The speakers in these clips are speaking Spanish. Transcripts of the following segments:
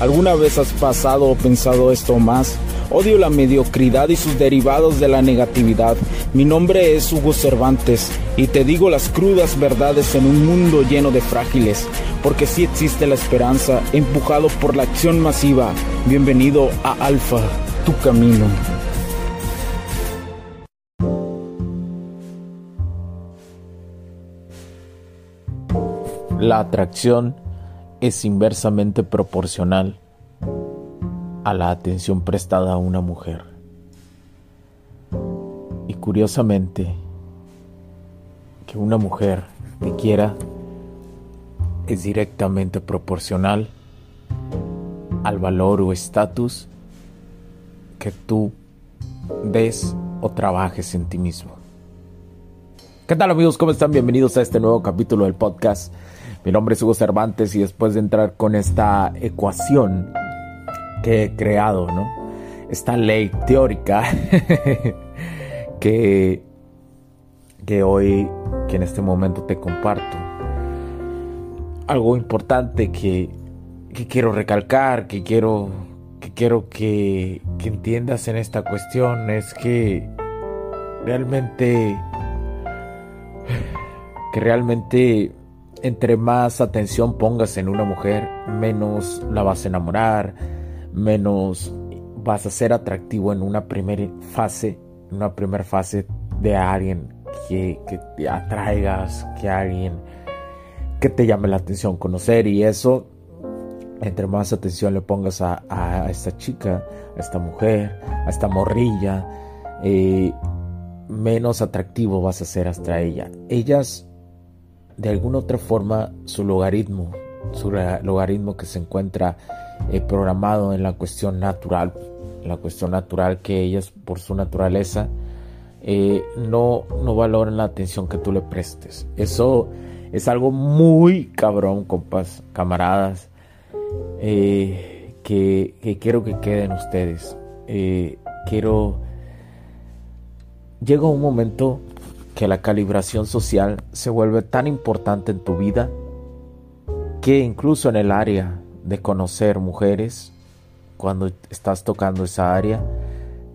¿Alguna vez has pasado o pensado esto más? Odio la mediocridad y sus derivados de la negatividad. Mi nombre es Hugo Cervantes y te digo las crudas verdades en un mundo lleno de frágiles, porque sí existe la esperanza, empujado por la acción masiva. Bienvenido a Alfa, tu camino. La atracción es inversamente proporcional a la atención prestada a una mujer. Y curiosamente, que una mujer te quiera es directamente proporcional al valor o estatus que tú des o trabajes en ti mismo. ¿Qué tal amigos? ¿Cómo están? Bienvenidos a este nuevo capítulo del podcast. Mi nombre es Hugo Cervantes y después de entrar con esta ecuación que he creado, ¿no? Esta ley teórica que, que hoy, que en este momento te comparto. Algo importante que, que quiero recalcar, que quiero que, quiero que, que entiendas en esta cuestión es que realmente que realmente entre más atención pongas en una mujer, menos la vas a enamorar, menos vas a ser atractivo en una primera fase, en una primera fase de alguien que, te atraigas, que alguien que te llame la atención conocer y eso, entre más atención le pongas a, esta chica, a esta mujer, a esta morrilla, eh, menos atractivo vas a ser hasta ella. Ellas, de alguna otra forma, su logaritmo, su logaritmo que se encuentra eh, programado en la cuestión natural, la cuestión natural que ellas por su naturaleza eh, no, no valoran la atención que tú le prestes. Eso es algo muy cabrón, compas, camaradas, eh, que, que, quiero que queden ustedes. quiero... Llega un momento que la calibración social se vuelve tan importante en tu vida que incluso en el área de conocer mujeres, cuando estás tocando esa área,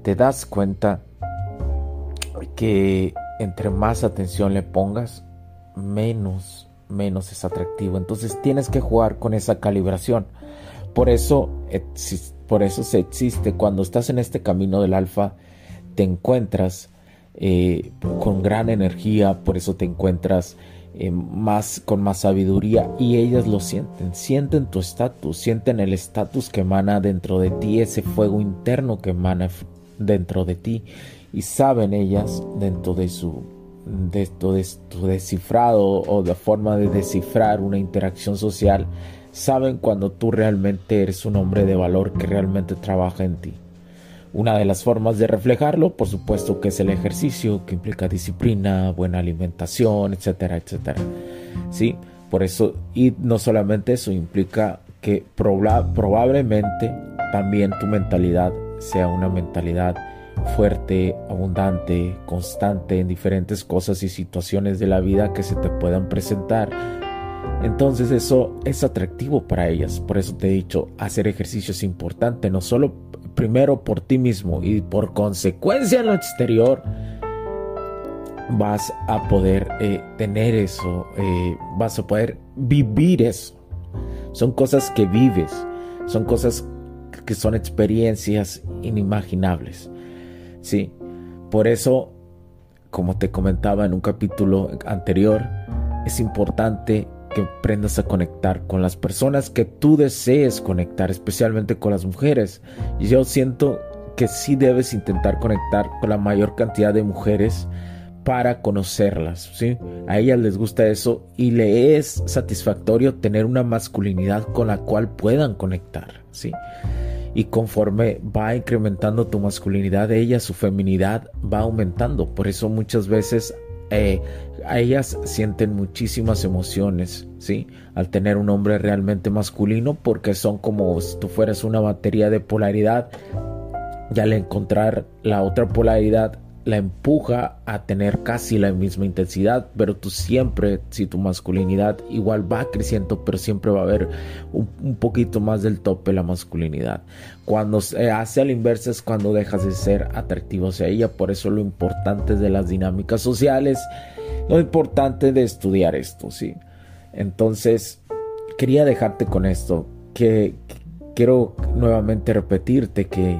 te das cuenta que entre más atención le pongas, menos, menos es atractivo. Entonces tienes que jugar con esa calibración. Por eso, por eso se existe. Cuando estás en este camino del alfa, te encuentras eh, con gran energía, por eso te encuentras eh, más con más sabiduría y ellas lo sienten, sienten tu estatus, sienten el estatus que emana dentro de ti, ese fuego interno que emana dentro de ti y saben ellas dentro de su de, de descifrado o de forma de descifrar una interacción social, saben cuando tú realmente eres un hombre de valor que realmente trabaja en ti. Una de las formas de reflejarlo, por supuesto, que es el ejercicio, que implica disciplina, buena alimentación, etcétera, etcétera. ¿Sí? Por eso, y no solamente eso, implica que probablemente también tu mentalidad sea una mentalidad fuerte, abundante, constante en diferentes cosas y situaciones de la vida que se te puedan presentar. Entonces eso es atractivo para ellas. Por eso te he dicho, hacer ejercicio es importante, no solo primero por ti mismo y por consecuencia en lo exterior, vas a poder eh, tener eso, eh, vas a poder vivir eso. Son cosas que vives, son cosas que son experiencias inimaginables. Sí, por eso, como te comentaba en un capítulo anterior, es importante que aprendas a conectar con las personas que tú desees conectar, especialmente con las mujeres. Yo siento que sí debes intentar conectar con la mayor cantidad de mujeres para conocerlas, ¿sí? A ellas les gusta eso y le es satisfactorio tener una masculinidad con la cual puedan conectar, ¿sí? Y conforme va incrementando tu masculinidad, ella, su feminidad va aumentando. Por eso muchas veces eh, ellas sienten muchísimas emociones, ¿sí? Al tener un hombre realmente masculino, porque son como si tú fueras una batería de polaridad, y al encontrar la otra polaridad, la empuja a tener casi la misma intensidad, pero tú siempre, si tu masculinidad igual va creciendo, pero siempre va a haber un, poquito más del tope la masculinidad. Cuando se hace al inverso es cuando dejas de ser atractivo hacia ella, por eso lo importante de las dinámicas sociales, lo importante de estudiar esto, ¿sí? Entonces, quería dejarte con esto, que quiero nuevamente repetirte que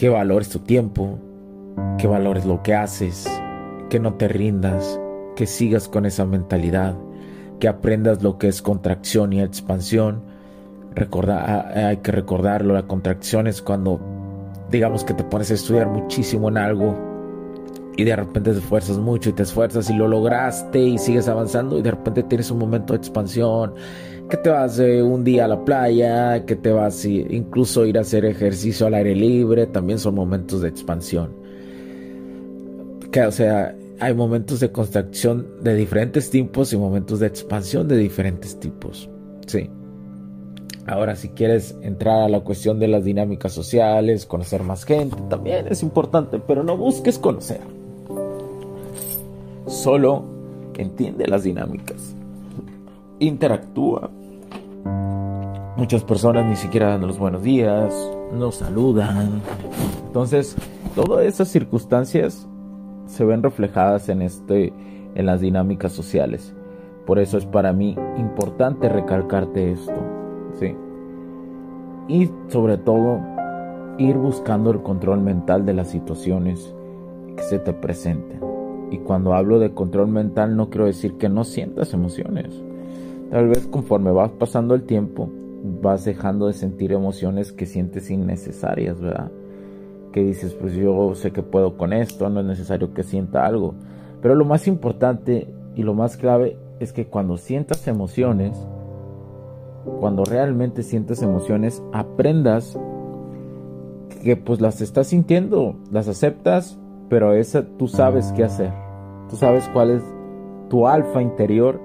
Que valores tu tiempo, que valores lo que haces, que no te rindas, que sigas con esa mentalidad, que aprendas lo que es contracción y expansión. Ah, hay que recordarlo, la contracción es cuando digamos que te pones a estudiar muchísimo en algo y de repente te esfuerzas mucho y te esfuerzas y lo lograste y sigues avanzando y de repente tienes un momento de expansión que te vas un día a la playa, que te vas incluso ir a hacer ejercicio al aire libre, también son momentos de expansión. Que, o sea, hay momentos de contracción de diferentes tipos y momentos de expansión de diferentes tipos. Sí. Ahora, si quieres entrar a la cuestión de las dinámicas sociales, conocer más gente, también es importante, pero no busques conocer. Solo entiende las dinámicas. Interactúa Muchas personas ni siquiera dan los buenos días, no saludan. Entonces, todas esas circunstancias se ven reflejadas en este en las dinámicas sociales. Por eso es para mí importante recalcarte esto, ¿sí? Y sobre todo ir buscando el control mental de las situaciones que se te presenten. Y cuando hablo de control mental no quiero decir que no sientas emociones. Tal vez conforme vas pasando el tiempo, vas dejando de sentir emociones que sientes innecesarias, ¿verdad? Que dices, pues yo sé que puedo con esto, no es necesario que sienta algo. Pero lo más importante y lo más clave es que cuando sientas emociones, cuando realmente sientes emociones, aprendas que pues las estás sintiendo, las aceptas, pero esa tú sabes qué hacer. Tú sabes cuál es tu alfa interior,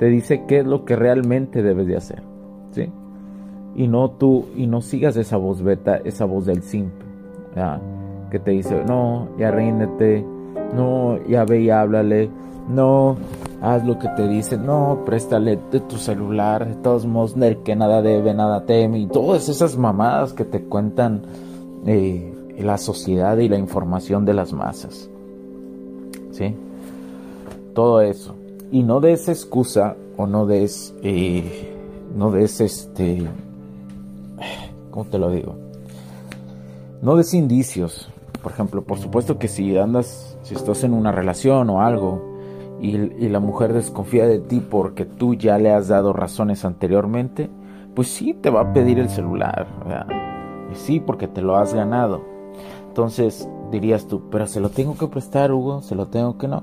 te dice qué es lo que realmente debes de hacer, ¿sí? y no tú y no sigas esa voz beta, esa voz del simp, que te dice, no, ya ríndete, no, ya ve y háblale, no, haz lo que te dice, no, préstale de tu celular, de todos modos, que nada debe, nada teme, y todas esas mamadas que te cuentan eh, la sociedad y la información de las masas. ¿Sí? Todo eso. Y no des excusa o no des, eh, no des este, ¿cómo te lo digo? No des indicios. Por ejemplo, por supuesto que si andas, si estás en una relación o algo y, la mujer desconfía de ti porque tú ya le has dado razones anteriormente, pues sí te va a pedir el celular. Y sí, porque te lo has ganado. Entonces dirías tú, pero se lo tengo que prestar, Hugo, se lo tengo que no.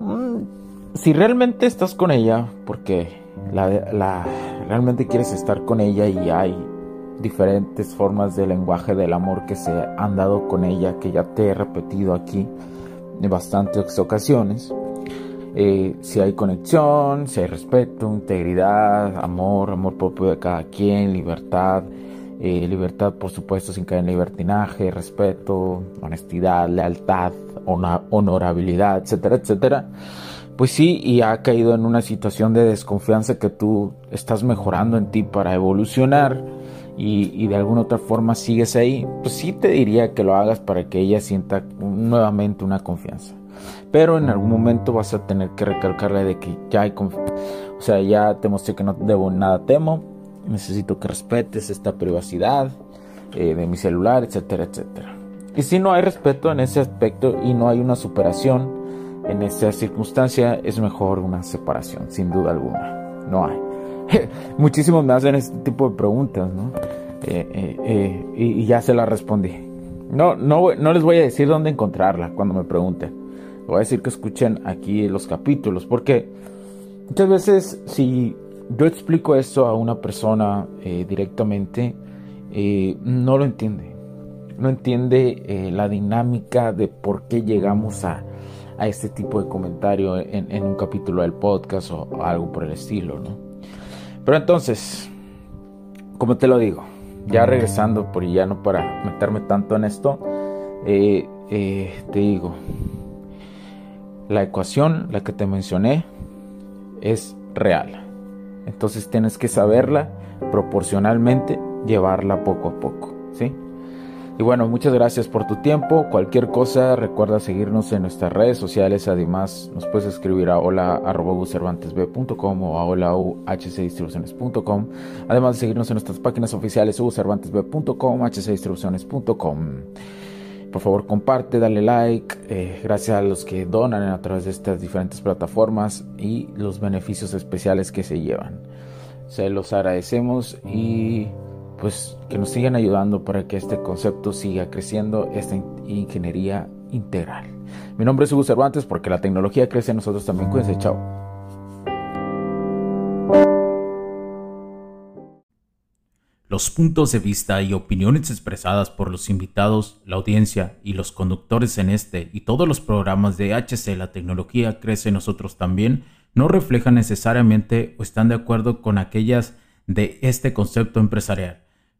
Mm, si realmente estás con ella, porque la, realmente quieres estar con ella y hay diferentes formas de lenguaje del amor que se han dado con ella, que ya te he repetido aquí en bastantes ocasiones. Eh, si hay conexión, si hay respeto, integridad, amor, amor propio de cada quien, libertad, eh, libertad, por supuesto, sin caer en libertinaje, respeto, honestidad, lealtad, honorabilidad, etcétera, etcétera. Pues sí, y ha caído en una situación de desconfianza que tú estás mejorando en ti para evolucionar y, de alguna otra forma sigues ahí, pues sí te diría que lo hagas para que ella sienta nuevamente una confianza. Pero en algún momento vas a tener que recalcarle de que ya hay confianza. O sea, ya te mostré que no debo nada temo, necesito que respetes esta privacidad eh, de mi celular, etcétera, etcétera. Y si no hay respeto en ese aspecto y no hay una superación en esa circunstancia, es mejor una separación, sin duda alguna. No hay. Muchísimos me hacen este tipo de preguntas, ¿no? Eh, eh, eh, y, ya se las respondí. No, no, no les voy a decir dónde encontrarla cuando me pregunten. Voy a decir que escuchen aquí los capítulos, porque muchas veces si yo explico esto a una persona directamente, no lo entiende. No entiende la dinámica de por qué llegamos a, a este tipo de comentario en, en, un capítulo del podcast o algo por el estilo, ¿no? Pero entonces, como te lo digo, ya regresando, por ya no para meterme tanto en esto, eh, eh, te digo, la ecuación, la que te mencioné, es real. Entonces tienes que saberla proporcionalmente, llevarla poco a poco, ¿sí? Y bueno, muchas gracias por tu tiempo. Cualquier cosa, recuerda seguirnos en nuestras redes sociales. Además, nos puedes escribir a hola.cervantesb.com o a hola.hcdistribuciones.com. Además de seguirnos en nuestras páginas oficiales hugocervantesb.com, hcdistribuciones.com. Por favor, comparte, dale like. Eh, gracias a los que donan a través de estas diferentes plataformas y los beneficios especiales que se llevan. Se los agradecemos y pues que nos sigan ayudando para que este concepto siga creciendo, esta ingeniería integral. Mi nombre es Hugo Cervantes porque la tecnología crece nosotros también. Cuídense, chao. Los puntos de vista y opiniones expresadas por los invitados, la audiencia y los conductores en este y todos los programas de HC La tecnología crece nosotros también no reflejan necesariamente o están de acuerdo con aquellas de este concepto empresarial